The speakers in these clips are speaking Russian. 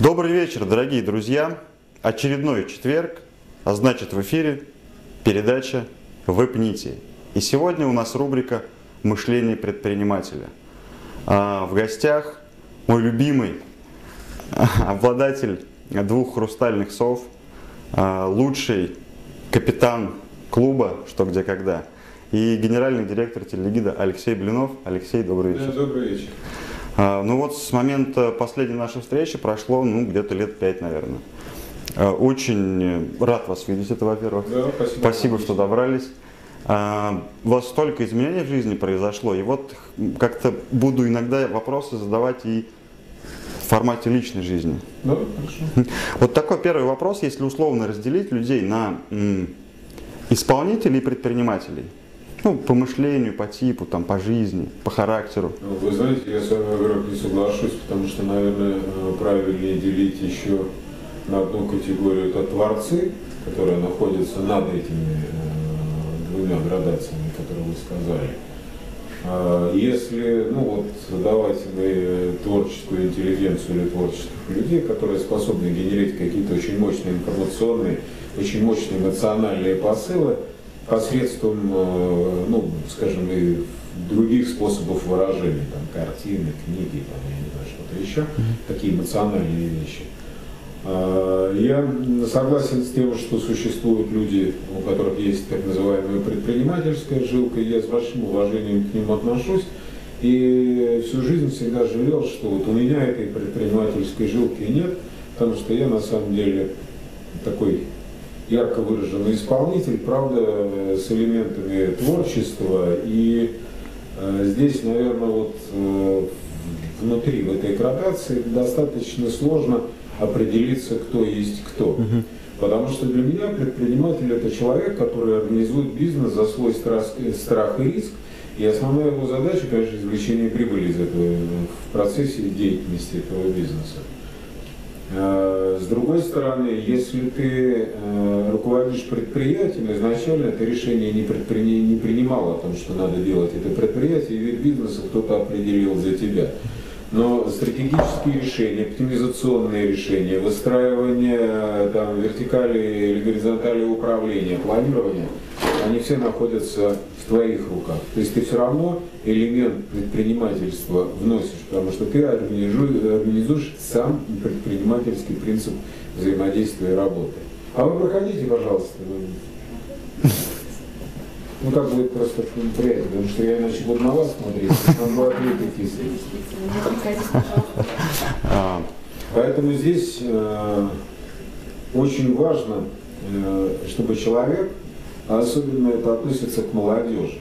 Добрый вечер, дорогие друзья. Очередной четверг, а значит в эфире передача «Выпните». И сегодня у нас рубрика «Мышление предпринимателя». А в гостях мой любимый обладатель двух хрустальных сов, а, лучший капитан клуба «Что, где, когда» и генеральный директор телегида Алексей Блинов. Алексей, добрый вечер. Добрый вечер. А, ну вот с момента последней нашей встречи прошло ну, где-то лет пять, наверное. А, очень рад вас видеть, это во-первых. Да, спасибо. Спасибо, что добрались. А, У вас столько изменений в жизни произошло, и вот как-то буду иногда вопросы задавать и в формате личной жизни. Да, хорошо. Вот такой первый вопрос, если условно разделить людей на исполнителей и предпринимателей. Ну, по мышлению, по типу, там, по жизни, по характеру. Ну, Вы знаете, я с вами, во-первых, не соглашусь, потому что, наверное, э, правильнее делить еще на одну категорию это творцы, которые находятся над этими э, двумя градациями, которые вы сказали. А Если, ну вот, давайте мы творческую интеллигенцию или творческих людей, которые способны генерить какие-то очень мощные информационные, очень мощные эмоциональные посылы посредством, э, ну, скажем, и других способов выражения, там, картины, книги, там, я не знаю, что-то еще, такие эмоциональные вещи. А, Я согласен с тем, что существуют люди, у которых есть так называемая предпринимательская жилка, и я с большим уважением к ним отношусь. И всю жизнь всегда жалел, что вот у меня этой предпринимательской жилки нет, потому что я на самом деле такой ярко выраженный исполнитель, правда, с элементами творчества. И э, здесь, наверное, вот э, внутри, в этой градации, достаточно сложно определиться, кто есть кто. Потому что для меня предприниматель это человек, который организует бизнес за свой страх, страх и риск. И основная его задача, конечно, извлечение прибыли из этого э, в процессе деятельности этого бизнеса. Э, С другой стороны, если ты э, руководишь предприятием, изначально это решение не, предпри- не принимало о том, что надо делать это предприятие, и вид бизнеса кто-то определил за тебя. Но стратегические решения, оптимизационные решения, выстраивание э, там, вертикали или горизонтали управления, планирования, они все находятся в твоих руках. То есть ты все равно элемент предпринимательства вносишь, потому что ты организуешь, сам предпринимательский принцип взаимодействия и работы. А вы проходите, пожалуйста. Ну как будет просто приятно, потому что я иначе буду на вас смотреть, там два ответа кислые. А, Поэтому здесь э, очень важно, э, чтобы человек, а особенно это относится к молодежи.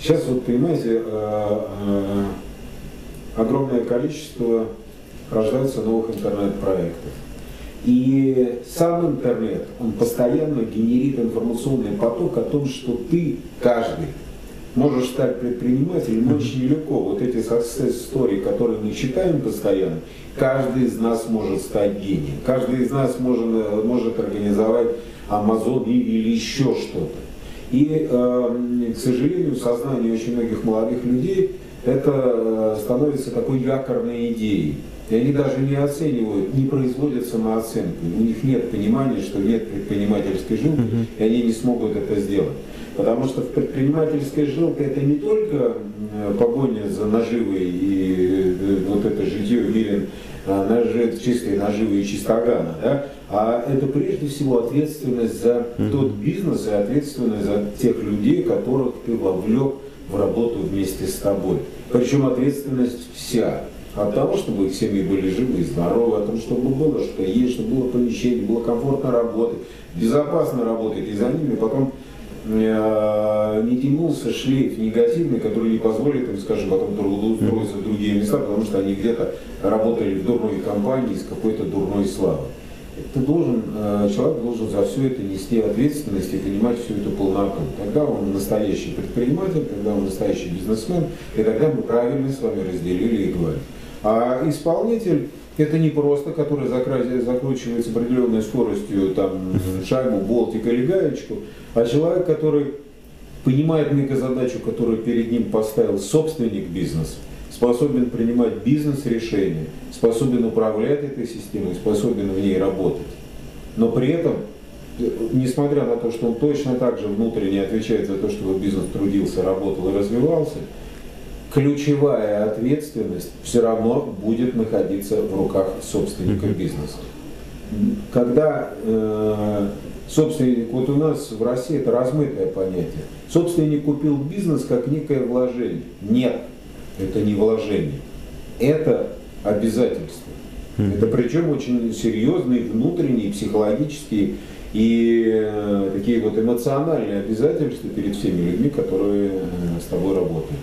Сейчас вот понимаете, э, э, огромное количество рождается новых интернет-проектов. И сам интернет, он постоянно генерит информационный поток о том, что ты, каждый, можешь стать предпринимателем очень легко. Вот эти success story, которые мы читаем постоянно, каждый из нас может стать гением. Каждый из нас может, может организовать И- или еще что-то. И, э, к сожалению, в сознании очень многих молодых людей это э, становится такой якорной идеей. И они даже не оценивают, не производят самооценку. У них нет понимания, что нет предпринимательской жилки, и они не смогут это сделать. Потому что в предпринимательской жилке это не только э, погоня за наживой и э, вот это житье мире э, нажи- чистой наживы и чистогана, да, а это прежде всего ответственность за тот бизнес и ответственность за тех людей, которых ты вовлек в работу вместе с тобой. Причем ответственность вся. От того, чтобы их семьи были живы и здоровы, о том, чтобы было что есть, чтобы было помещение, было комфортно работать, безопасно работать, и за ними потом э, не тянулся шлейф негативный, который не позволит им, скажем, потом трудоустроиться в другие места, потому что они где-то работали в дурной компании с какой-то дурной славой. Ты должен, э, человек должен за все это нести ответственность и понимать всю эту полноту. Тогда он настоящий предприниматель, тогда он настоящий бизнесмен, и тогда мы правильно с вами разделили и говорим. А исполнитель это не просто, который закручивается определенной скоростью, там, шайбу, болтик или гаечку, а человек, который понимает мегазадачу, которую перед ним поставил собственник бизнеса, способен принимать бизнес-решения, способен управлять этой системой, способен в ней работать. Но при этом, э, несмотря на то, что он точно так же внутренне отвечает за то, чтобы бизнес трудился, работал и развивался, ключевая ответственность все равно будет находиться в руках собственника бизнеса. Когда э, собственник, вот у нас в России это размытое понятие, собственник купил бизнес как некое вложение. Нет, это не вложение, это обязательство. Это причем очень серьезные внутренние, психологические и э, такие вот эмоциональные обязательства перед всеми людьми, которые э, с тобой работают.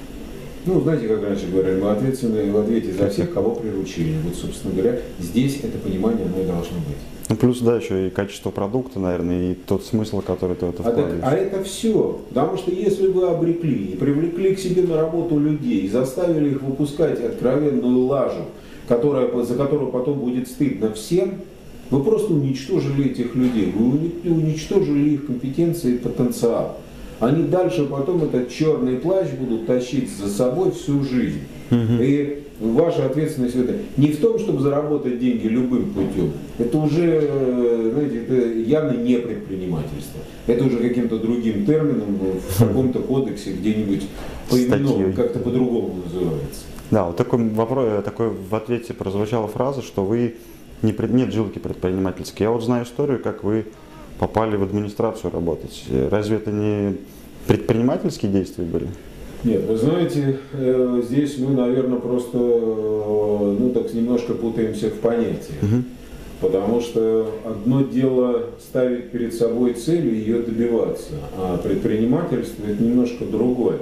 Ну, знаете, как раньше говорили, мы ответственны в ответе за всех, кого приручили. Вот, собственно говоря, здесь это понимание, оно и должно быть. Ну, плюс, да, еще и качество продукта, наверное, и тот смысл, который ты в это А, так- вкладываешь. а это все. Потому что если вы обрекли и привлекли к себе на работу людей, и заставили их выпускать откровенную лажу, которая, за которую потом будет стыдно всем, вы просто уничтожили этих людей, вы уни- уничтожили их компетенции и потенциал. Они дальше потом этот черный плащ будут тащить за собой всю жизнь. И ваша ответственность в этом не в том, чтобы заработать деньги любым путем. Это уже, э, знаете, это явно не предпринимательство. Это уже каким-то другим термином в каком-то кодексе где-нибудь поименован, Статьей. как-то по-другому называется. Да, вот такой вопрос, такой в ответе прозвучала фраза, что вы не нет жилки предпринимательской. Я вот знаю историю, как вы попали в администрацию работать. Разве это не предпринимательские действия были? Нет, вы знаете, э, здесь мы, наверное, просто э, ну, так немножко путаемся в понятиях. Потому что одно дело ставить перед собой цель и ее добиваться, а предпринимательство это немножко другое.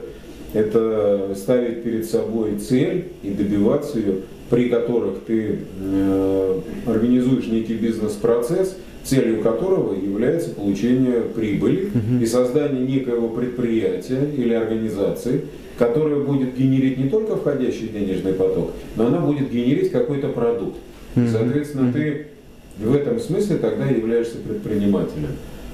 Это ставить перед собой цель и добиваться ее, при которых ты э, организуешь некий бизнес-процесс, целью которого является получение прибыли и создание некоего предприятия или организации, которая будет генерить не только входящий денежный поток, но она будет генерить какой-то продукт. И, Соответственно, ты в этом смысле тогда являешься предпринимателем.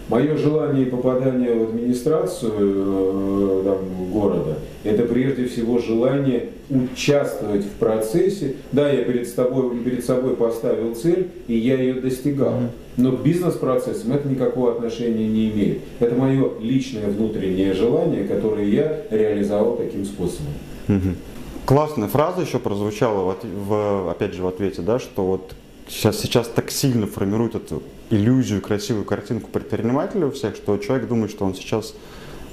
Мое желание и попадание в администрацию э, там, города – это прежде всего желание участвовать в процессе. Да, я перед собой, перед собой поставил цель, и я ее достигал. Но к бизнес-процессам это никакого отношения не имеет. Это мое личное внутреннее желание, которое я реализовал таким способом. Классная фраза еще прозвучала, в, в- опять же, в ответе, да, что вот сейчас, сейчас так сильно формирует эту иллюзию, красивую картинку предпринимателя у всех, что человек думает, что он сейчас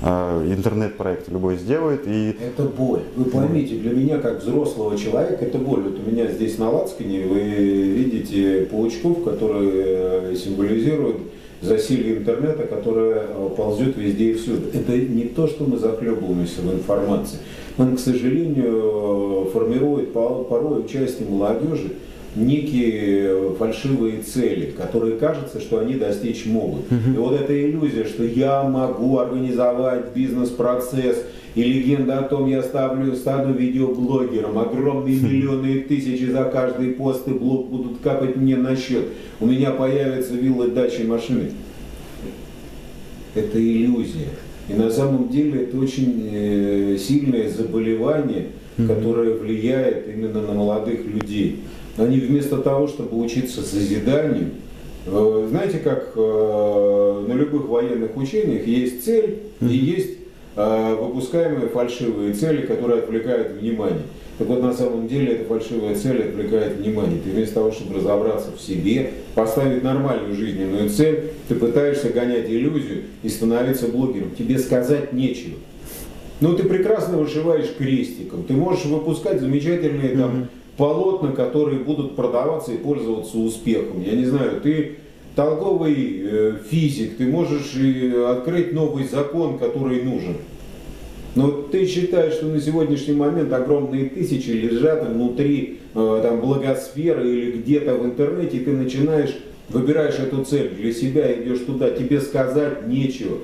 интернет-проект любой сделает, и Это боль. Вы поймите, для меня, как взрослого человека, это боль. Вот у меня здесь на лацкане вы видите паучков, которые э, символизируют засилье интернета, которое э, ползет везде и всюду. Это не то, что мы захлебываемся в информации. Он, к сожалению, э, формирует по- порой участие молодежи некие фальшивые цели, которые кажется, что они достичь могут. И вот эта иллюзия, что я могу организовать бизнес-процесс, и легенда о том, я ставлю, стану видеоблогером, огромные миллионы и тысячи за каждый пост и блог будут капать мне на счет, у меня появятся виллы, дачи, машины. Это иллюзия. И на самом деле это очень э, сильное заболевание, которое влияет именно на молодых людей. Они вместо того, чтобы учиться созиданию, э, знаете, как э, на любых военных учениях есть цель и есть э, выпускаемые фальшивые цели, которые отвлекают внимание. Так вот, на самом деле, эта фальшивая цель отвлекает внимание. Ты вместо того, чтобы разобраться в себе, поставить нормальную жизненную цель, ты пытаешься гонять иллюзию и становиться блогером. Тебе сказать нечего. Ну, ты прекрасно вышиваешь крестиком, ты можешь выпускать замечательные там полотна, которые будут продаваться и пользоваться успехом. Я не знаю, ты толковый э, физик, ты можешь и открыть новый закон, который нужен. Но ты считаешь, что на сегодняшний момент огромные тысячи лежат внутри э, там, благосферы или где-то в интернете, и ты начинаешь, выбираешь эту цель для себя, идешь туда, тебе сказать нечего.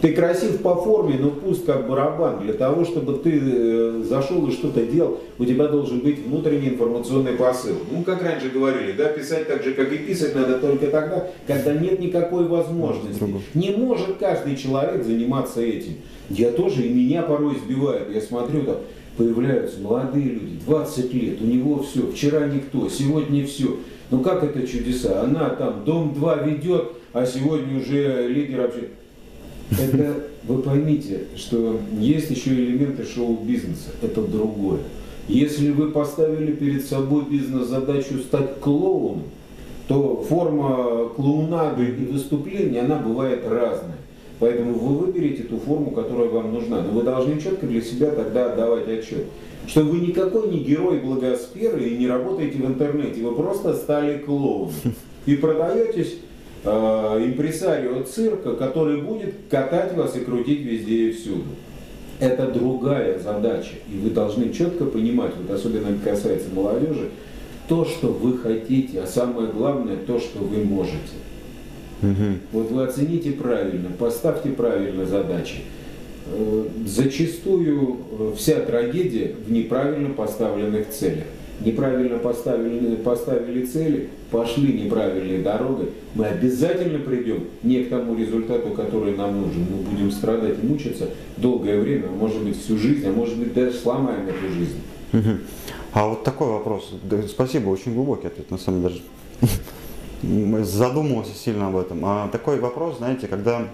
Ты красив по форме, но пуст как барабан. Для того, чтобы ты э, зашел и что-то делал, у тебя должен быть внутренний информационный посыл. Ну, как раньше говорили, да, писать так же, как и писать надо только тогда, когда нет никакой возможности. Не может каждый человек заниматься этим. Я тоже, и меня порой сбивает. Я смотрю, там, появляются молодые люди, 20 лет, у него все, вчера никто, сегодня все. Ну как это чудеса? Она там дом 2 ведет, а сегодня уже лидер вообще. Это вы поймите, что есть еще элементы шоу-бизнеса, это другое. Если вы поставили перед собой бизнес-задачу стать клоуном, то форма клоунады и выступления, она бывает разная. Поэтому вы выберете ту форму, которая вам нужна. Но вы должны четко для себя тогда отдавать отчет. Что вы никакой не герой благосферы и не работаете в интернете. Вы просто стали клоуном. И продаетесь э, импресарио цирка, который будет катать вас и крутить везде и всюду. Это другая задача. И вы должны четко понимать, вот особенно это касается молодежи, то, что вы хотите, а самое главное, то, что вы можете. Угу. Вот вы оцените правильно, поставьте правильно задачи. Э, зачастую э, вся трагедия в неправильно поставленных целях. Неправильно поставили, поставили цели, пошли неправильной дорогой, мы обязательно придем не к тому результату, который нам нужен. Мы будем страдать и мучиться долгое время, а может быть всю жизнь, а может быть даже сломаем эту жизнь. Угу. А вот такой вопрос. Спасибо, очень глубокий ответ, на самом деле задумывался сильно об этом. А такой вопрос, знаете, когда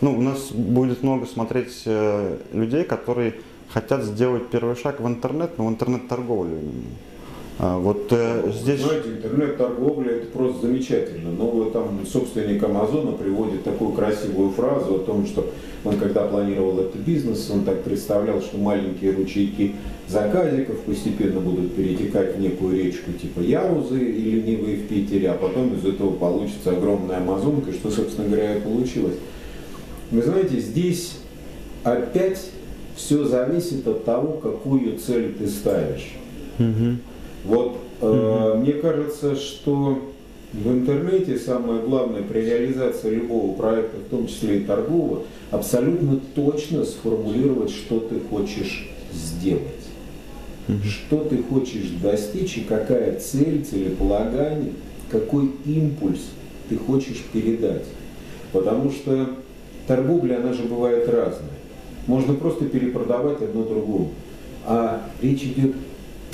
ну, у нас будет много смотреть э, людей, которые хотят сделать первый шаг в интернет, но в интернет-торговлю. Вот э, здесь... Знаете, интернет-торговля это просто замечательно. Но вот там собственник Амазона приводит такую красивую фразу о том, что он когда планировал этот бизнес, он так представлял, что маленькие ручейки заказиков постепенно будут перетекать в некую речку типа Яузы или Нивы в Питере, а потом из этого получится огромная Амазонка, что, собственно говоря, и получилось. Вы знаете, здесь опять все зависит от того, какую цель ты ставишь. Угу. Вот э, мне кажется, что в интернете самое главное при реализации любого проекта, в том числе и торгового, абсолютно точно сформулировать, что ты хочешь сделать. Что ты хочешь достичь и какая цель, целеполагание, какой импульс ты хочешь передать. Потому что торговля, она же бывает разная. Можно просто перепродавать одно другому. А речь идет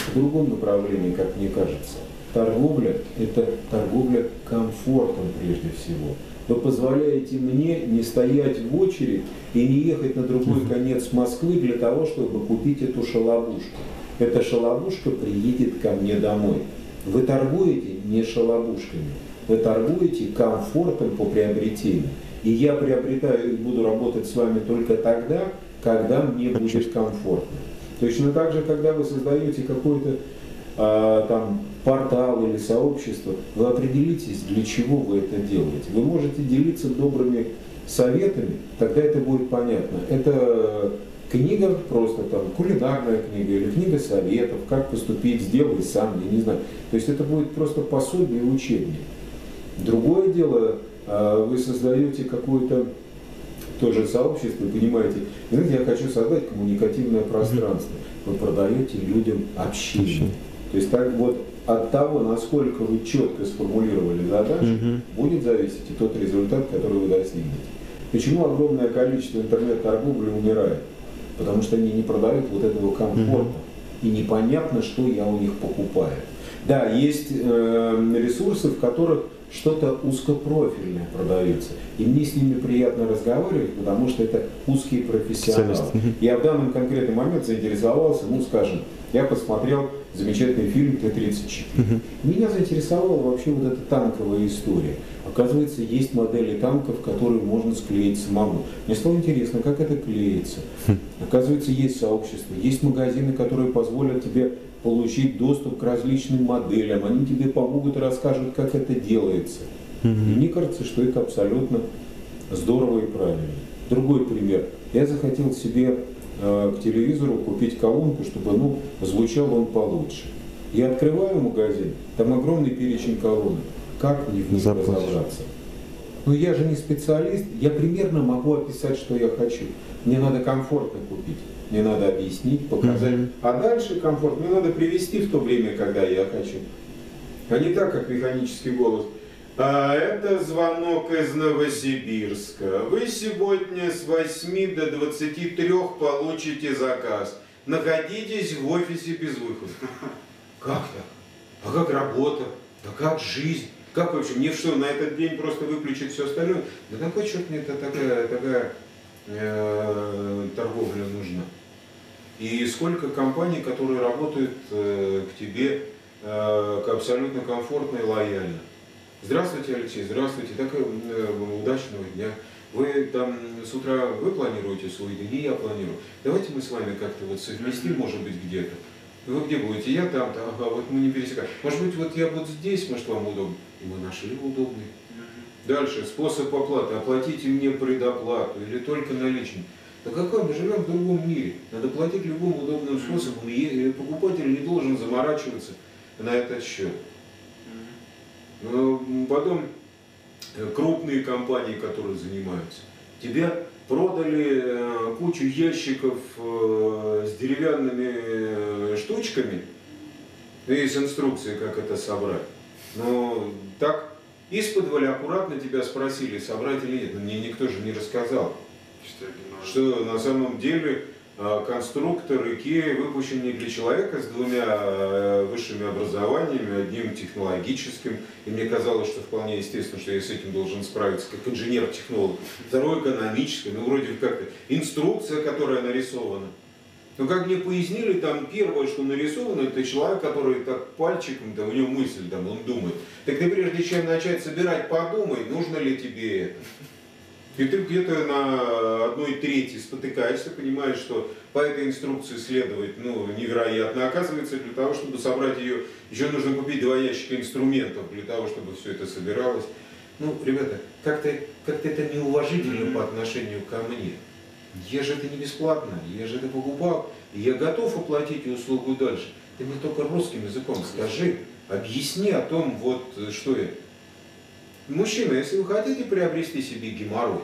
в другом направлении, как мне кажется. Торговля – это торговля комфортом прежде всего. Вы позволяете мне не стоять в очередь и не ехать на другой конец Москвы для того, чтобы купить эту шалобушку. Эта шалобушка приедет ко мне домой. Вы торгуете не шалобушками, вы торгуете комфортом по приобретению. И я приобретаю и буду работать с вами только тогда, когда мне будет комфортно. Точно так же, когда вы создаете какой-то а, там портал или сообщество, вы определитесь, для чего вы это делаете. Вы можете делиться добрыми советами, тогда это будет понятно. Это книга просто там кулинарная книга или книга советов, как поступить, сделай сам, я не знаю. То есть это будет просто пособие и учебник. Другое дело, а, вы создаете какое-то тоже сообщество, понимаете, знаете, я хочу создать коммуникативное пространство. Вы продаете людям общение. То есть так вот от того, насколько вы четко сформулировали задачу, угу. будет зависеть и тот результат, который вы достигнете. Почему огромное количество интернет-торговли умирает? Потому что они не продают вот этого комфорта. Угу. И непонятно, что я у них покупаю. Да, есть э, ресурсы, в которых что-то узкопрофильное продается. И мне с ними приятно разговаривать, потому что это узкие профессионалы. Я в данном конкретный момент заинтересовался, ну скажем, я посмотрел замечательный фильм Т-34. Меня заинтересовала вообще вот эта танковая история. Оказывается, есть модели танков, которые можно склеить самому. Мне стало интересно, как это клеится. Хм. Оказывается, есть сообщество, есть магазины, которые позволят тебе получить доступ к различным моделям, они тебе помогут и расскажут, как это делается. И мне кажется, что это абсолютно здорово и правильно. Другой пример. Я захотел себе э, к телевизору купить колонку, чтобы ну, звучал он получше. Я открываю магазин, там огромный перечень колонок. Как мне в них разобраться? Ну я же не специалист, я примерно могу описать, что я хочу. Мне надо комфортно купить мне надо объяснить, показать. Mm-hmm. А дальше комфорт мне надо привести в то время, когда я хочу. А не так, как механический голос. А это звонок из Новосибирска. Вы сегодня с 8 до 23 получите заказ. находитесь в офисе без выхода. Как так? А как работа? А как жизнь? Как вообще? Мне что, на этот день просто выключить все остальное? Да какой черт мне это такая, такая э, торговля нужна? И сколько компаний, которые работают э, к тебе э, абсолютно комфортно и лояльно. Здравствуйте, Алексей, здравствуйте, так э, удачного дня. Вы там с утра вы планируете свой день, и я планирую. Давайте мы с вами как-то вот совместим, может быть, где-то. Вы где будете? Я там-то. Ага, вот мы не пересекаем. Может быть, вот я буду здесь, может, вам удобно. И мы нашли удобный. Дальше, способ оплаты. Оплатите мне предоплату или только наличный. Да какой? Мы живем в другом мире. Надо платить любым удобным способом. И покупатель не должен заморачиваться на этот счет. Но потом э, крупные компании, которые занимаются. Тебя продали э, кучу ящиков э, с деревянными штучками и с инструкцией, как это собрать. Но так из-под аккуратно тебя спросили, собрать или нет. Но мне никто же не рассказал, что на самом деле конструктор IKEA выпущен для человека с двумя э, высшими образованиями, одним технологическим, и мне казалось, что вполне естественно, что я с этим должен справиться как инженер-технолог. Второе экономическое, ну вроде как-то инструкция, которая нарисована. Но как мне пояснили, там первое, что нарисовано, это человек, который так пальчиком, там, у него мысль, там, он думает. Так ты прежде чем начать собирать, подумай, нужно ли тебе это. И ты где-то на одной трети спотыкаешься, понимаешь, что по этой инструкции следовать ну, невероятно. Оказывается, для того, чтобы собрать ее, еще нужно купить два ящика инструментов для того, чтобы все это собиралось. Ну, ребята, как-то как, -то, это неуважительно по отношению ко мне. Я же это не бесплатно, я же это покупал, и я готов оплатить услугу дальше. Ты мне только русским языком скажи, объясни о том, вот что это. Мужчина, если вы хотите приобрести себе геморрой,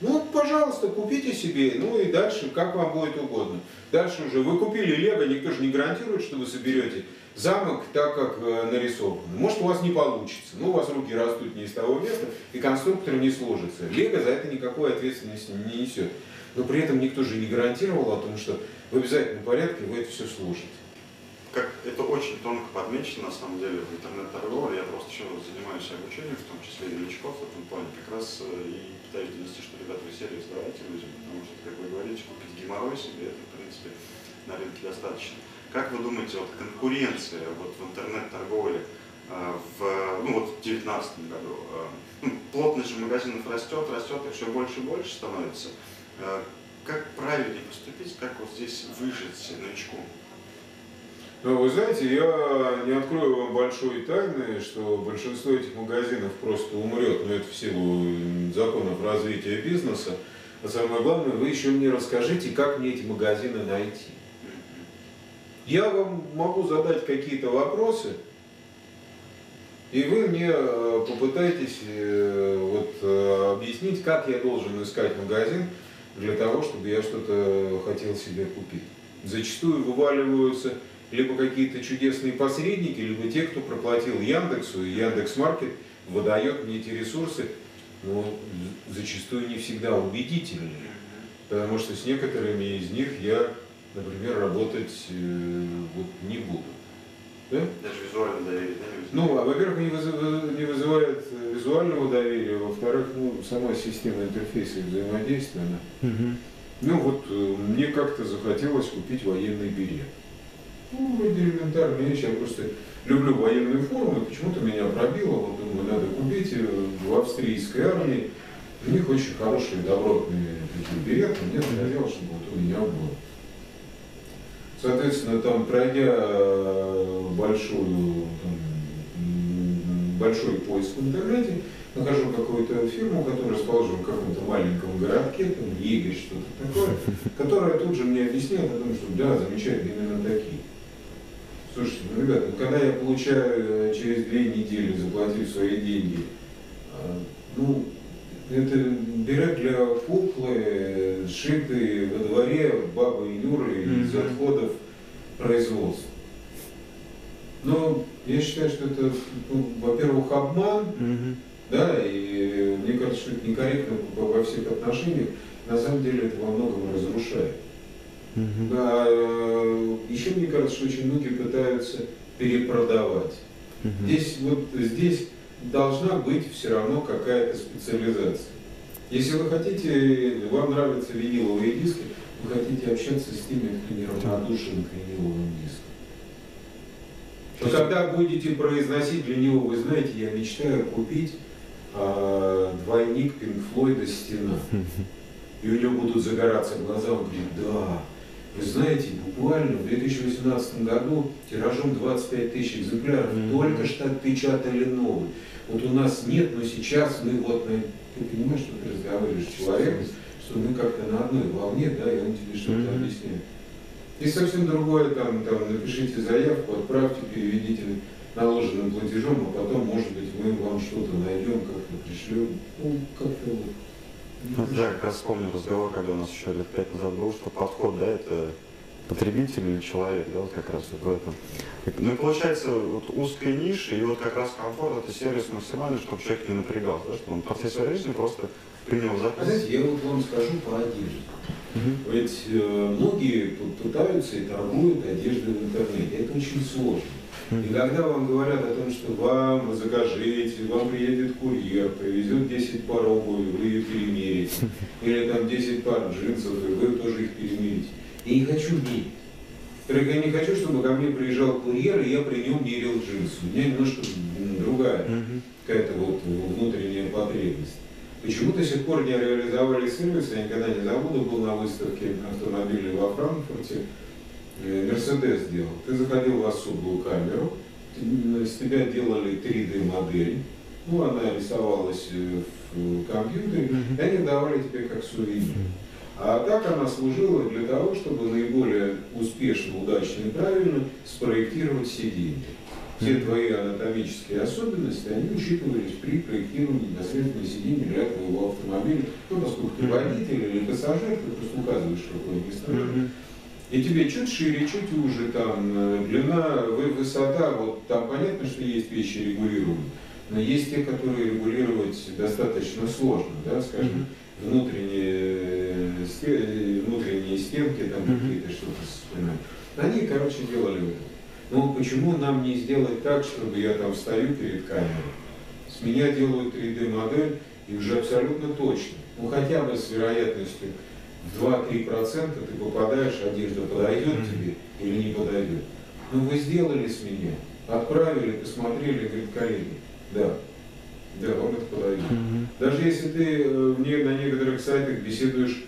ну, пожалуйста, купите себе, ну и дальше, как вам будет угодно. Дальше уже вы купили лего, никто же не гарантирует, что вы соберете замок так, как э, нарисовано. Может, у вас не получится, ну, у вас руки растут не из того места, и конструктор не сложится. Лего за это никакой ответственности не несет. Но при этом никто же не гарантировал о том, что в обязательном порядке вы это все сложите как это очень тонко подмечено на самом деле в интернет-торговле. Я просто еще занимаюсь обучением, в том числе и новичков в этом плане. Как раз э, и пытаюсь донести, что ребята вы сервис давайте людям, потому что, как вы говорите, купить геморрой себе, это, в принципе, на рынке достаточно. Как вы думаете, вот конкуренция вот в интернет-торговле э, в, ну, вот в 2019 году, э, ну, плотность же магазинов растет, растет и все больше и больше становится. Как правильнее поступить, как вот здесь выжить новичку? Ну, вы знаете, я не открою вам большой тайны, что большинство этих магазинов просто умрет, но это в силу законов развития бизнеса. А самое главное, вы еще мне расскажите, как мне эти магазины найти. Я вам могу задать какие-то вопросы, и вы мне э, попытаетесь э, вот, э, объяснить, как я должен искать магазин для того, чтобы я что-то хотел себе купить. Зачастую вываливаются либо какие-то чудесные посредники, либо те, кто проплатил Яндексу, и Яндекс.Маркет выдает мне эти ресурсы, но зачастую не всегда убедительные, потому что с некоторыми из них я, например, работать э, вот, не буду. Да? Даже визуальное доверие, да? Ну, а, во-первых, не, вызыв, не вызывает визуального доверия, во-вторых, ну, сама система интерфейса взаимодействия, она. Угу. Ну вот э, мне как-то захотелось купить военный берет. Ну, вроде элементарная вещь, я просто люблю военные формы, почему-то меня пробило, вот думаю, надо купить э, в австрийской армии. У них очень хорошие, добротные такие береты, мне захотелось, чтобы вот у меня было. Соответственно, там пройдя э, большую, там, большой поиск в интернете, нахожу какую-то фирму, которая расположена в каком-то маленьком городке, там, Егорь, что-то такое, которая тут же мне объяснила о том, что да, замечательно, именно такие. Слушайте, ну, ребята, ну, когда я получаю э, через две недели, заплатив свои деньги, а, ну, это берет для куклы, сшитые во дворе бабы Юры mm-hmm. из отходов производства. Но я считаю, что это, ну, во-первых, обман, mm-hmm. да, и мне кажется, что это некорректно во всех отношениях. На самом деле это во многом разрушает. Угу. А, еще мне кажется, что очень многие пытаются перепродавать. Угу. Здесь вот здесь должна быть все равно какая-то специализация. Если вы хотите, вам нравятся виниловые диски, вы хотите общаться с теми, кто неравнодушен к виниловым дискам. Но когда будете произносить для него, вы знаете, я мечтаю купить э, двойник Пинк Флойда «Стена». И у него будут загораться глаза, он говорит, да, вы знаете, буквально в 2018 году тиражом 25 тысяч экземпляров mm-hmm. только что отпечатали новый. Вот у нас нет, но сейчас мы вот, ты понимаешь, что ты разговариваешь с человеком, что мы как-то на одной волне, да, и он тебе что-то mm-hmm. объясняет. И совсем другое, там, там, напишите заявку, отправьте, переведите наложенным платежом, а потом, может быть, мы вам что-то найдем, как-то пришлем. Ну, как-то вот. Ну, я как раз вспомнил разговор, когда у нас еще лет пять назад был, что подход, да, это потребитель или человек, да, вот как раз вот в этом. Ну и получается вот узкая ниша, и вот как раз комфорт это сервис максимальный, чтобы человек не напрягался, да, чтобы он в процессе жизни просто принял заказ. Знаете, я вот вам скажу по одежде. Угу. Ведь э, многие пытаются и торгуют одеждой в интернете. Это очень сложно. И когда вам говорят о том, что вам закажите, вам приедет курьер, привезет 10 пар обуви, вы ее перемерите, или там 10 пар джинсов, и вы тоже их перемерите. Я не хочу мерить. Я не хочу, чтобы ко мне приезжал курьер, и я при нем мерил джинсы. У меня немножко другая какая-то вот внутренняя потребность. Почему до сих пор не реализовали сервис, я никогда не забуду, был на выставке автомобилей во Франкфурте, Мерседес сделал. Ты заходил в особую камеру, с тебя делали 3D-модель, ну, она рисовалась э, в компьютере, и они давали тебе как сувенир. А так она служила для того, чтобы наиболее успешно, удачно и правильно спроектировать сиденье все твои анатомические особенности, они учитывались при проектировании непосредственно сидения для твоего автомобиля. Ну, поскольку ты водитель или пассажир, ты просто указываешь, какой место. И тебе чуть шире, чуть уже, там, э, длина, высота, вот там понятно, что есть вещи регулируемые, но есть те, которые регулировать достаточно сложно, да, скажем, внутренние, э, внутренние стенки, там какие-то что-то вспоминать. Они, короче, делали это. Ну почему нам не сделать так, чтобы я там стою перед камерой, с меня делают 3D-модель и уже абсолютно точно, ну хотя бы с вероятностью 2-3% ты попадаешь, одежда подойдет тебе или не подойдет. Ну вы сделали с меня, отправили, посмотрели, говорит, коллеги, да, да, вам это подойдет. Даже если ты э, на некоторых сайтах беседуешь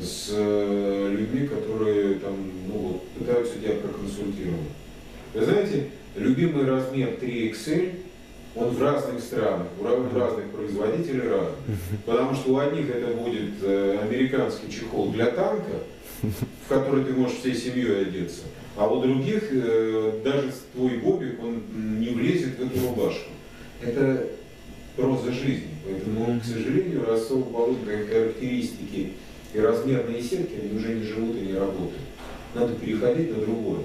с э, людьми, которые там, ну, вот, пытаются тебя проконсультировать. Вы знаете, любимый размер 3XL, он в разных странах, у разных производителей разный. Потому что у одних это будет э, американский чехол для танка, в который ты можешь всей семьей одеться, а у других э, даже твой бобик, он не влезет в эту рубашку. Это проза жизни. Поэтому, к сожалению, расовые характеристики и размерные сетки, они уже не живут и не работают. Надо переходить на другое.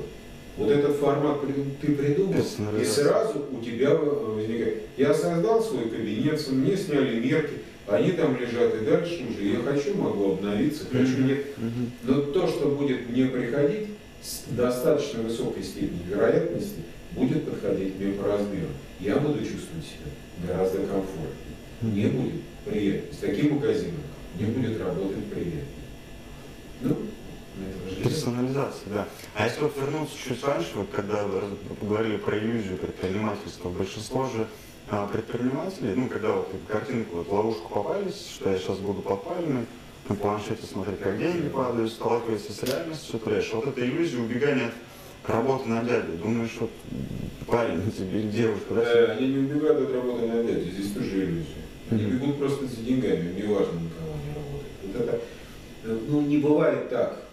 Вот этот формат ты придумал, и сразу у тебя возникает. Я создал свой кабинет, мне сняли мерки, они там лежат и дальше уже. Я хочу, могу обновиться, хочу, нет. Но то, что будет мне приходить, с достаточно высокой степенью вероятности, будет подходить мне по размеру. Я буду чувствовать себя гораздо комфортнее. Мне будет приятно. С таким магазином мне будет работать приятно. Ну, Персонализация, да. А если вот вернуться чуть раньше, вот когда говорили про иллюзию предпринимательства, большинство же а, предпринимателей, ну, когда вот картинку, вот ловушку попались, что я сейчас буду подпаленный, на планшете смотреть, как деньги падают, сталкивается с реальностью, трэш. Вот эта иллюзия убегания от работы на дядю. Думаешь, вот парень тебе или девушка, да? Э, они не убегают от работы на дядю, здесь тоже иллюзия. Они бегут просто за деньгами, не важно, на кого они работают. Вот это, э, ну, не бывает так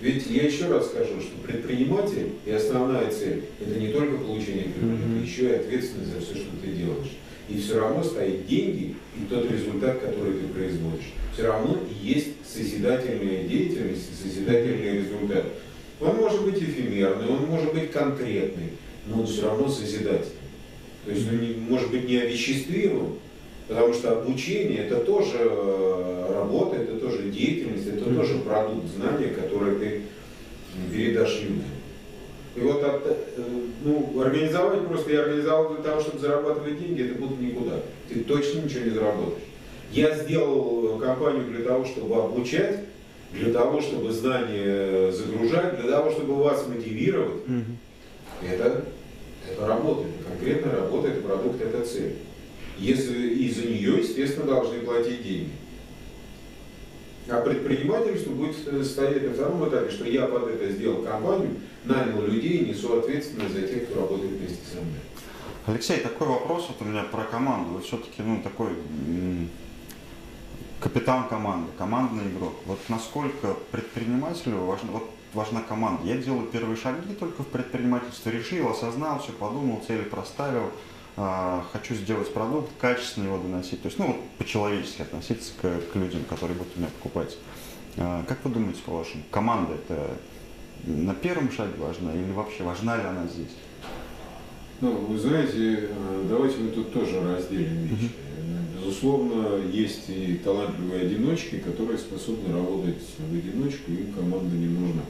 ведь я еще раз скажу, что предприниматель и основная цель – это не только получение прибыли, mm-hmm. это еще и ответственность за все, что ты делаешь. И все равно стоит деньги и тот результат, который ты производишь. Все равно есть созидательная деятельность и созидательный результат. Он может быть эфемерный, он может быть конкретный, но он все равно созидательный. То есть он не, может быть не овеществируем, Потому что обучение это тоже э, работа, это тоже деятельность, это тоже продукт знания, который ты передашь людям. И вот от, э, ну, организовать просто я организовал для того, чтобы зарабатывать деньги, это будет никуда. Ты точно ничего не заработаешь. Я сделал компанию для того, чтобы обучать, для того, чтобы знания загружать, для того, чтобы вас мотивировать. Mm-hmm. Это, это работа, это конкретная работа, это продукт, это цель. Если и за нее, естественно, должны платить деньги. А предпринимательство будет стоять на втором этапе, что я под это сделал компанию, нанял людей несу ответственность за тех, кто работает вместе со мной. Алексей, такой вопрос вот у меня про команду. Вы все-таки ну, такой капитан команды, командный игрок. Вот насколько предпринимателю важна, вот важна команда? Я делаю первые шаги только в предпринимательстве, решил, осознал, все подумал, цели проставил, э, хочу сделать продукт, качественно его доносить. То есть, ну, вот по-человечески относиться к, к людям, которые будут у меня покупать. Э, как вы думаете, по-вашему, команда это на первом шаге важна или вообще важна ли она здесь? Ну, вы знаете, э, давайте мы тут тоже разделим вещи. Безусловно, есть и талантливые одиночки, которые способны работать в одиночку, им команда не нужна.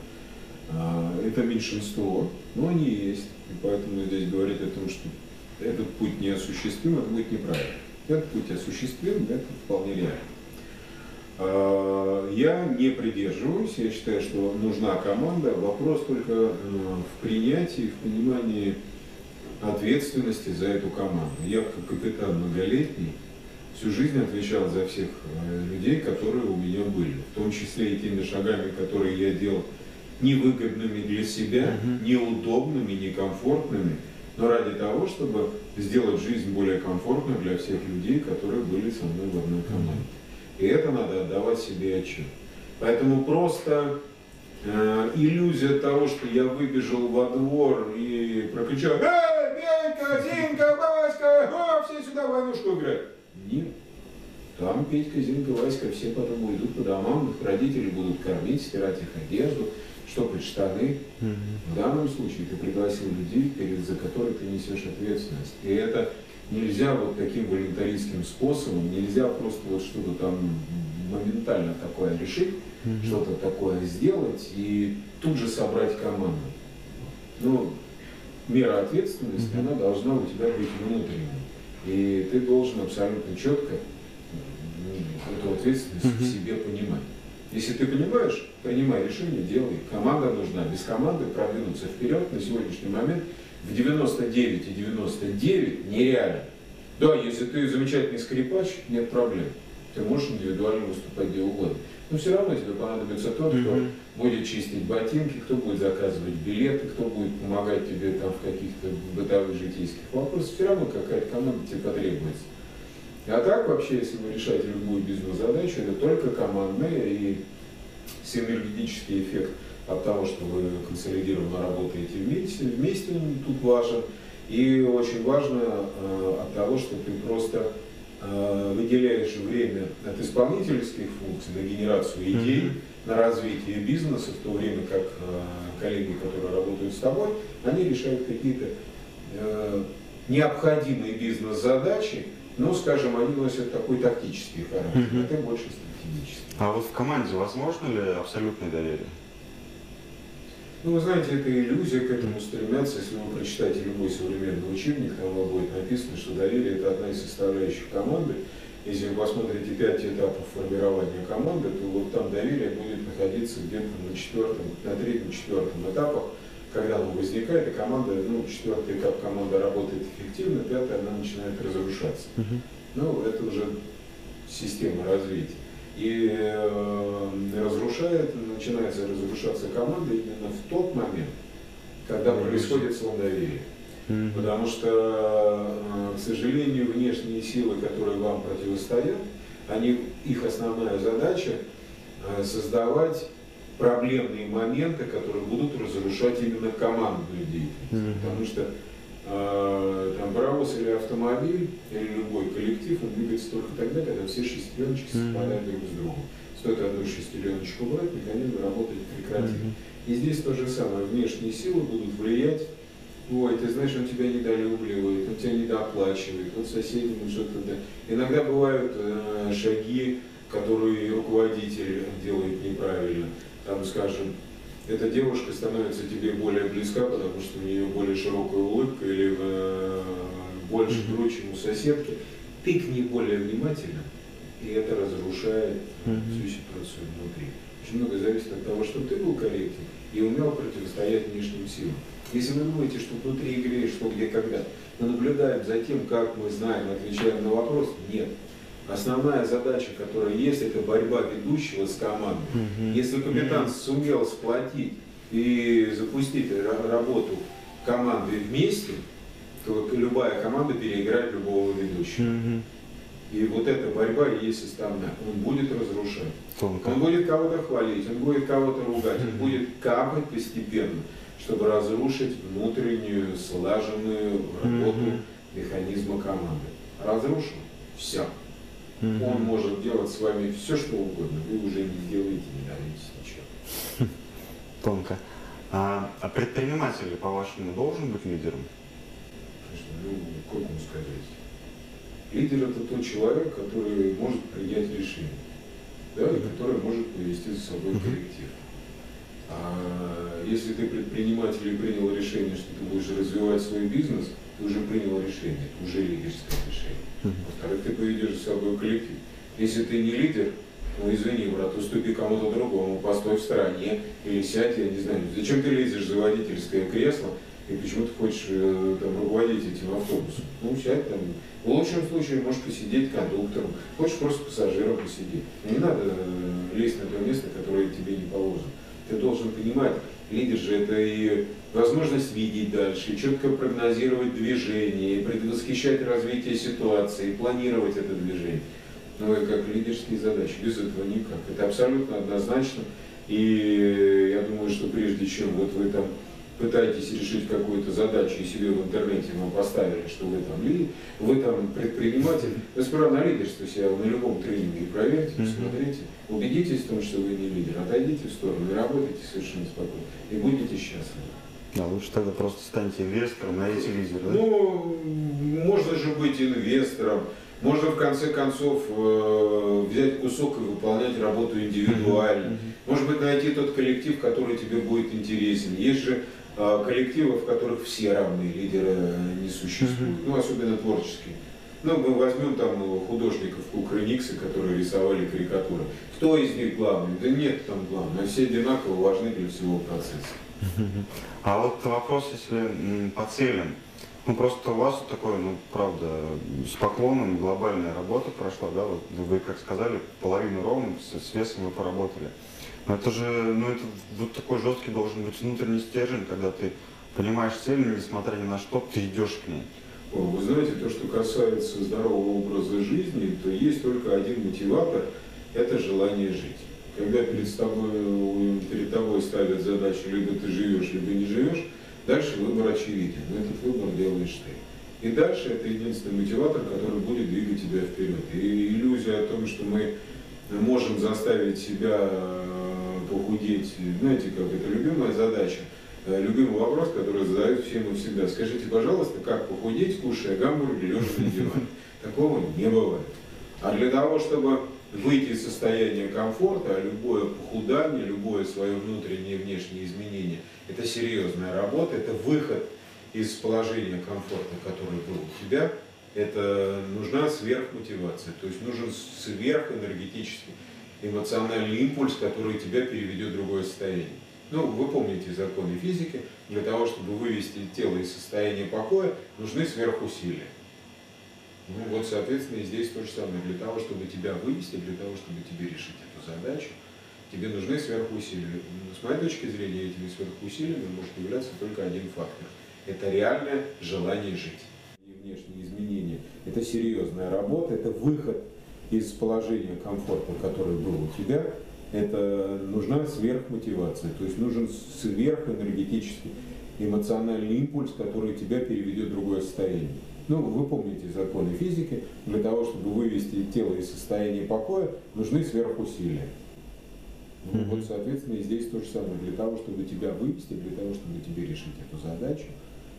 А, это меньшинство, но они есть. И поэтому здесь говорить о том, что этот путь не осуществим, это будет неправильно. Этот путь осуществим, это вполне реально. А, я не придерживаюсь, я считаю, что нужна команда. Вопрос только э, в принятии, в понимании ответственности за эту команду. Я как капитан многолетний всю жизнь отвечал за всех э, людей, которые у меня были, в том числе и теми шагами, которые я делал невыгодными для себя, неудобными, некомфортными, но ради того, чтобы сделать жизнь более комфортной для всех людей, которые были со мной в одной команде. И это надо отдавать себе отчет. Поэтому просто э, иллюзия того, что я выбежал во двор и прокричал «Эй, Бенька, Зинка, Васька, о, все сюда войнушку играть!» Нет. Там Петька, Зинка, Васька, все потом уйдут по домам, их родители будут кормить, стирать их одежду, штопать штаны. Угу. В данном случае ты пригласил людей, перед, за которые ты несешь ответственность. И это нельзя вот таким волонтаристским способом, нельзя просто вот что-то там моментально такое решить, угу. что-то такое сделать и тут же собрать команду. Ну, мера ответственности, угу. она должна у тебя быть внутренней. И ты должен абсолютно четко эту ответственность угу. в себе понимать. Если ты понимаешь, принимай решение, делай. Команда нужна. Без команды продвинуться вперед на сегодняшний момент в 99 и 99 нереально. Да, если ты замечательный скрипач, нет проблем. Ты можешь индивидуально выступать где угодно. Но все равно тебе понадобится тот, кто mm-hmm. будет чистить ботинки, кто будет заказывать билеты, кто будет помогать тебе там в каких-то бытовых житейских вопросах. Все равно какая-то команда тебе потребуется. А так вообще, если вы решаете любую бизнес-задачу, это только командная и синергетический эффект от того, что вы консолидированно работаете вместе, вместе он тут важен. И очень важно э, от того, что ты просто э, выделяешь время от исполнительских функций на генерацию идей, mm-hmm. на развитие бизнеса, в то время как э, коллеги, которые работают с тобой, они решают какие-то э, необходимые бизнес-задачи, но, скажем, они носят такой тактический характер, mm-hmm. а ты больше стратегический. А вот в команде возможно ли абсолютное доверие? Ну, вы знаете, это иллюзия, к этому стремятся. Если вы прочитаете любой современный учебник, там вам будет написано, что доверие – это одна из составляющих команды. Если вы посмотрите пять этапов формирования команды, то вот там доверие будет находиться где-то на четвертом, на третьем, четвертом этапах, когда оно возникает, и команда, ну, четвертый этап команда работает эффективно, пятый она начинает разрушаться. Uh-huh. Ну, это уже система развития и э, разрушает, начинается разрушаться команда именно в тот момент, когда mm-hmm. происходит слом доверия. Mm-hmm. Потому что, э, к сожалению, внешние силы, которые вам противостоят, они, их основная задача э, создавать проблемные моменты, которые будут разрушать именно командную деятельность. Mm-hmm. Потому что э, там, паровоз или автомобиль, или любой коллектив, он двигается только тогда, когда все шестереночки совпадают друг с другом. Стоит одну шестереночку брать, механизм работать прекратит. Mm-hmm. И здесь то же самое. Внешние силы будут влиять ой, ты знаешь, он тебя недолюбливает, он тебя недооплачивает, он соседям что-то да. Иногда бывают э, шаги, которые руководитель делает неправильно. Там, скажем, эта девушка становится тебе более близка, потому что у нее более широкая улыбка или э, больше грудь, чем у соседки. Ты к ней более внимательна, и это разрушает всю ситуацию внутри. Очень много зависит от того, что ты был корректен и умел противостоять внешним силам. Если вы думаете, что внутри игры что, где, когда, мы наблюдаем за тем, как мы знаем, отвечаем на вопрос, нет. Основная задача, которая есть, это борьба ведущего с командой. Если капитан сумел сплотить и запустить работу команды вместе, то любая команда переиграет любого ведущего. И вот эта борьба и есть основная. Он будет разрушать. Тонко. Он будет кого-то хвалить, он будет кого-то ругать, он будет капать постепенно, чтобы разрушить внутреннюю слаженную работу механизма команды. Разрушил – все. Он может делать с вами все, что угодно. Вы уже не сделаете, не добьетесь ничего. Тонко. А, а предприниматель, по-вашему, должен быть лидером? Ну, как вам сказать? Лидер это тот человек, который может принять решение, да, и который может повести за собой коллектив. А если ты предприниматель и принял решение, что ты будешь развивать свой бизнес, ты уже принял решение, это уже лидерское решение. Во-вторых, ты поведешь за собой коллектив. Если ты не лидер, ну извини, брат, уступи кому-то другому, постой в стороне или сядь, я не знаю, зачем ты лезешь за водительское кресло, и почему ты хочешь э, там, руководить этим автобусом? Ну, сядь там. В лучшем случае можешь посидеть кондуктором, хочешь просто пассажиром посидеть. Не надо э, лезть на то место, которое тебе не положено. Ты должен понимать, лидер же это и возможность видеть дальше, четко прогнозировать движение, предвосхищать развитие ситуации, планировать это движение. Ну, это как лидерские задачи, без этого никак. Это абсолютно однозначно. И я думаю, что прежде чем вот вы там пытаетесь решить какую-то задачу и себе в интернете вам поставили, что вы там ли, вы там предприниматель, вы сперва на лидерство себя на любом тренинге проверьте, посмотрите, убедитесь в том, что вы не лидер, отойдите в сторону и работайте совершенно спокойно, и будете счастливы. Да, лучше тогда просто станьте инвестором, найдите лидера. Да? Ну, можно же быть инвестором, можно в конце концов э, взять кусок и выполнять работу индивидуально. Может быть, найти тот коллектив, который тебе будет интересен. Есть же а, коллективов, в которых все равные лидеры э, не существуют, ну, особенно творческие. Ну, мы возьмем там художников Кукрыниксы, которые рисовали карикатуры. Кто из них главный? Да нет там главного, все одинаково важны для всего процесса. А вот вопрос, если по целям. Ну, просто у вас такое, ну, правда, с поклоном глобальная работа прошла, да, вот вы, как сказали, половину ровно с весом вы поработали. Но это же, ну это вот такой жесткий должен быть внутренний стержень, когда ты понимаешь цель, несмотря ни на что, ты идешь к ней. Вы знаете, то, что касается здорового образа жизни, то есть только один мотиватор – это желание жить. Когда перед тобой, перед тобой ставят задачу, либо ты живешь, либо не живешь, дальше выбор очевиден, но этот выбор делаешь ты. И дальше это единственный мотиватор, который будет двигать тебя вперед. И иллюзия о том, что мы можем заставить себя похудеть, знаете, как это любимая задача, э, любимый вопрос, который задают всем и всегда. Скажите, пожалуйста, как похудеть, кушая гамбургер, лежа на диване? Такого не бывает. А для того, чтобы выйти из состояния комфорта, любое похудание, любое свое внутреннее и внешнее изменение, это серьезная работа, это выход из положения комфорта, которое было у тебя, это нужна сверхмотивация, то есть нужен сверхэнергетический эмоциональный импульс, который тебя переведет в другое состояние. Ну, вы помните законы физики, для того, чтобы вывести тело из состояния покоя, нужны сверхусилия. Ну вот, соответственно, и здесь то же самое. Для того, чтобы тебя вывести, для того, чтобы тебе решить эту задачу, тебе нужны сверхусилия. С моей точки зрения, этими сверхусилиями может являться только один фактор. Это реальное желание жить. И внешние изменения – это серьезная работа, это выход из положения комфорта, который был у тебя, это нужна сверхмотивация, то есть нужен сверхэнергетический эмоциональный импульс, который тебя переведет в другое состояние. Ну, вы помните законы физики, для того, чтобы вывести тело из состояния покоя, нужны сверхусилия. Ну, mm-hmm. Вот, соответственно, и здесь то же самое. Для того, чтобы тебя вывести, для того, чтобы тебе решить эту задачу,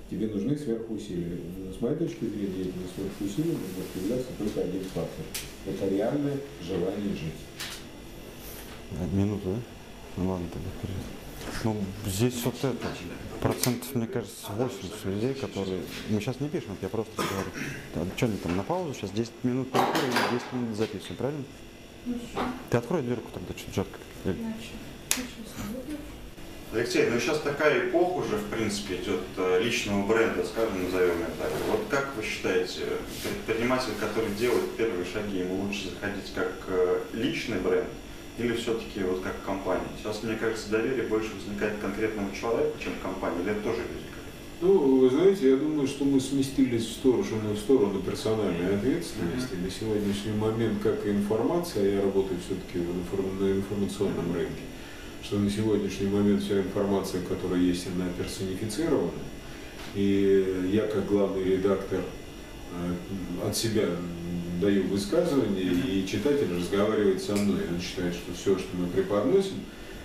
тебе нужны сверхусилия. С моей точки зрения, этими сверхусилиями может являться только один фактор. Это реальное желание жить. Минуту, да? Ну ладно, тогда вперед. Ну, здесь вот это, процентов, мне кажется, 80 людей, которые... Мы сейчас не пишем, я просто говорю. Да, что они там на паузу, сейчас 10 минут перекура и 10 минут записываем, правильно? Ты открой дверку тогда, что-то жарко. Алексей, ну сейчас такая эпоха уже, в принципе, идет э, личного бренда, скажем, назовем это так. Вот как вы считаете, предприниматель, который делает первые шаги, ему лучше заходить как э, личный бренд или все-таки вот как компания? Сейчас, мне кажется, доверие больше возникает к конкретному человеку, чем к компании, или это тоже люди? Ну, вы знаете, я думаю, что мы сместились в сторону, в сторону персональной ответственности. На сегодняшний момент, как и информация, я работаю все-таки на информационном рынке, что на сегодняшний момент вся информация, которая есть, она персонифицирована. И я, как главный редактор, э, от себя даю высказывание, и читатель разговаривает со мной. Он считает, что все, что мы преподносим,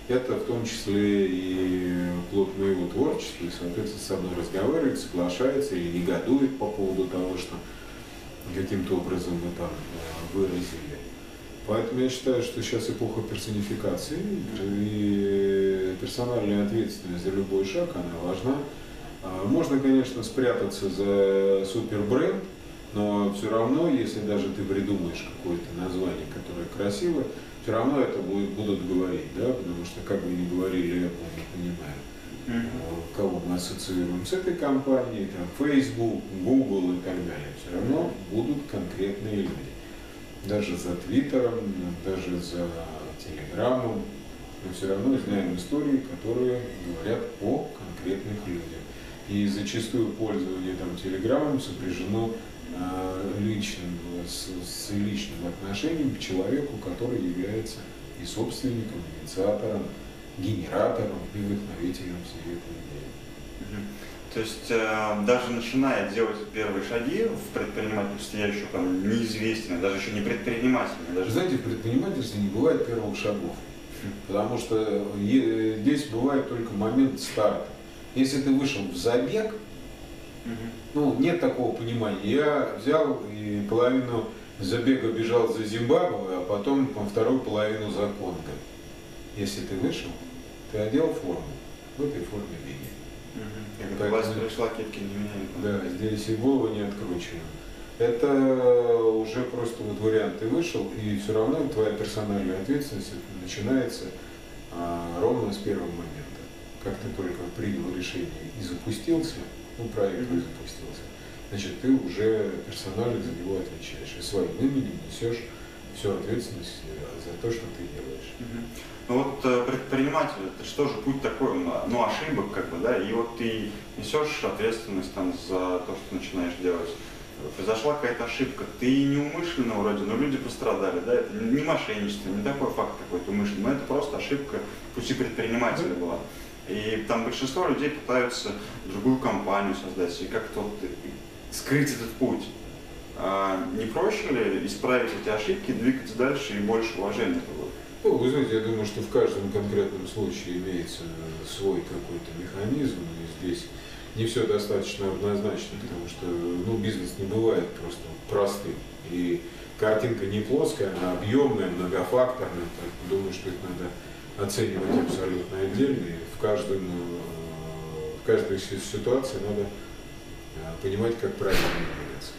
это в том числе и плод моего творчества, и, соответственно, со мной разговаривает, соглашается или негодует по поводу того, что каким-то образом мы там э, выразили. Поэтому я считаю, что сейчас эпоха персонификации, и персональная ответственность за любой шаг, она важна. А, можно, конечно, спрятаться за супербренд, но все равно, если даже ты придумаешь какое-то название, которое красивое, все равно это будет, будут говорить, да, потому что как бы ни говорили Apple, не понимаю, mm-hmm. кого мы ассоциируем с этой компанией, там, Facebook, Google и так далее, все равно будут конкретные люди. Даже за Твиттером, даже за Телеграмом, мы все равно знаем истории, которые говорят о конкретных людях. И зачастую пользование там Телеграмом сопряжено Э, личным, с, с личным отношением к человеку, который является и собственником, инициатором, генератором и вдохновителем всей этой идеи. То есть э, даже начиная делать первые шаги в предпринимательстве, я еще там неизвестен, даже еще не предприниматель. Даже... Знаете, в предпринимательстве не бывает первых шагов, потому что здесь бывает только момент старта. Если ты вышел в забег, ну, нет такого понимания. Я взял и половину забега бежал за Зимбабве, а потом по вторую половину за Конго. Если ты вышел, ты одел форму, в этой форме беги. Угу. Когда власть пришла, кепки не меняют. Да, здесь и голову не откручена. Это уже просто вот вариант, ты вышел, и все равно твоя персональная ответственность начинается а, ровно с первого момента. Как ты только принял решение и запустился, ну, проект твой запустился, значит, ты уже персонально за него отвечаешь. И своим именем несешь всю ответственность э, за то, что ты делаешь. Ну вот э, предприниматель, это что же путь такой, ну ошибок как бы, да, и вот ты несешь ответственность там за то, что начинаешь делать. Произошла какая-то ошибка, ты неумышленно вроде, но люди пострадали, да, это не мошенничество, не такой факт какой-то умышленный, но это просто ошибка пути предпринимателя была. И там большинство людей пытаются другую компанию создать и как-то вот скрыть этот путь. А не проще ли исправить эти ошибки, двигаться дальше и больше уважения? Ну, вы знаете, я думаю, что в каждом конкретном случае имеется свой какой-то механизм, и здесь не все достаточно однозначно, потому что ну, бизнес не бывает просто простым. И картинка не плоская, она объемная, многофакторная, поэтому думаю, что это надо оценивать абсолютно отдельно. И в, каждом, э, в каждой ситуации надо э, понимать, как правильно двигаться.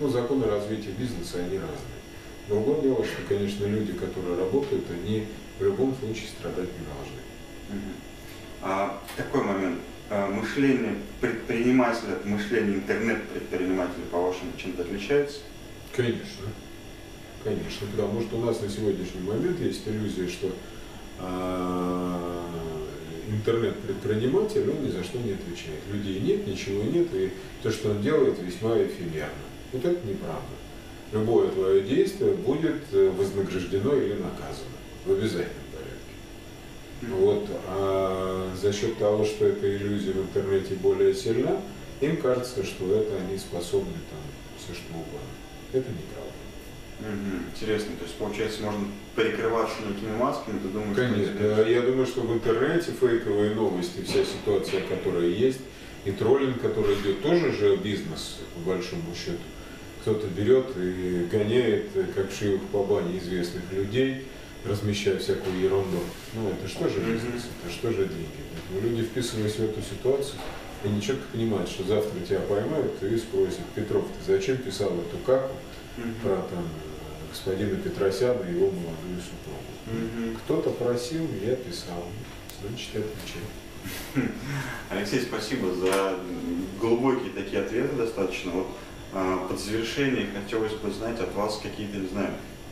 Ну, законы развития бизнеса, они разные. Другое дело, что, конечно, люди, которые работают, они в любом случае страдать не должны. А, такой момент. А, мышление предпринимателя от мышления интернет-предпринимателя, по-вашему, чем-то отличается? Конечно. Конечно, потому что у нас на сегодняшний момент есть иллюзия, что а, интернет-предприниматель, он ни за что не отвечает. Людей нет, ничего нет, и то, что он делает, весьма эфемерно. Вот это неправда. Любое твое действие будет э, вознаграждено или наказано в обязательном порядке. Вот. А за счет того, что эта иллюзия в интернете более сильна, им кажется, что это они способны там все что угодно. Это неправда. Интересно, то есть получается можно прикрываться некими масками, ты думаешь? Конечно, что я думаю, что в интернете фейковые новости, вся ситуация, которая есть, И троллинг, который идет, тоже же бизнес, по большому счету. Кто-то берет и гоняет, как шивых по бане известных людей, размещая всякую ерунду. Ну, это что же бизнес, это что же деньги. Поэтому люди, вписываясь в эту ситуацию, они четко понимают, что завтра тебя поймают и спросят, Петров, ты зачем писал эту каку про там, господина Петросяна и его молодую супругу? Кто-то просил, я писал, значит, отвечаю. Алексей, спасибо за глубокие такие ответы достаточно. Вот, под завершение хотелось бы знать от вас какие-то, не знаю,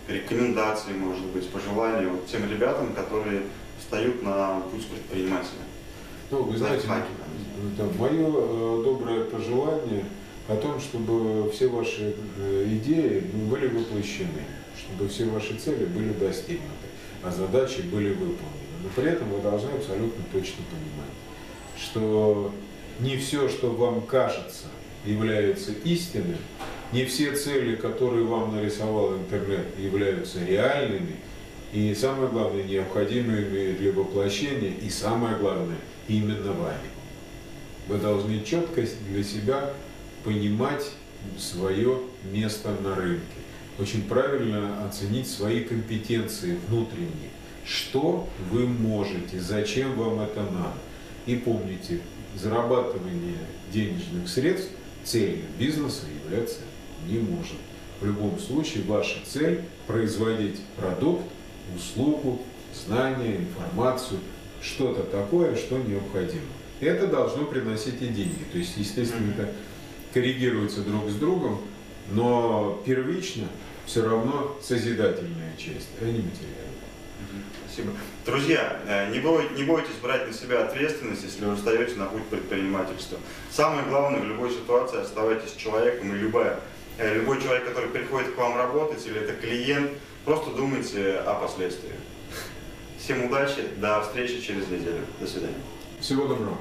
рекомендации, может быть, пожелания вот тем ребятам, которые встают на путь предпринимателя? Ну, вы знаете, да, мое э, доброе пожелание о том, чтобы все ваши э, идеи были воплощены, чтобы все ваши цели были достигнуты, а задачи были выполнены. Но при этом вы должны абсолютно точно понимать, что не все, что вам кажется, является истиной, не все цели, которые вам нарисовал интернет, являются реальными, и самое главное, необходимыми для воплощения, и самое главное, именно вами. Вы должны четко для себя понимать свое место на рынке. Очень правильно оценить свои компетенции внутренние. Что вы можете, зачем вам это надо. И помните, зарабатывание денежных средств целью бизнеса являться не может. В любом случае ваша цель – производить продукт, услугу, знания, информацию, что-то такое, что необходимо. Это должно приносить и деньги. То есть, естественно, это коррегируется друг с другом, но первично все равно созидательная часть, а не материальная. Спасибо. Друзья, э, не бойтесь, не бойтесь брать на себя ответственность, если вы встаете на путь предпринимательства. Самое главное в любой ситуации оставайтесь человеком, и любая, э, любой человек, который приходит к вам работать, или это клиент, просто думайте о последствиях. Всем удачи, до встречи через неделю. До свидания. Всего доброго.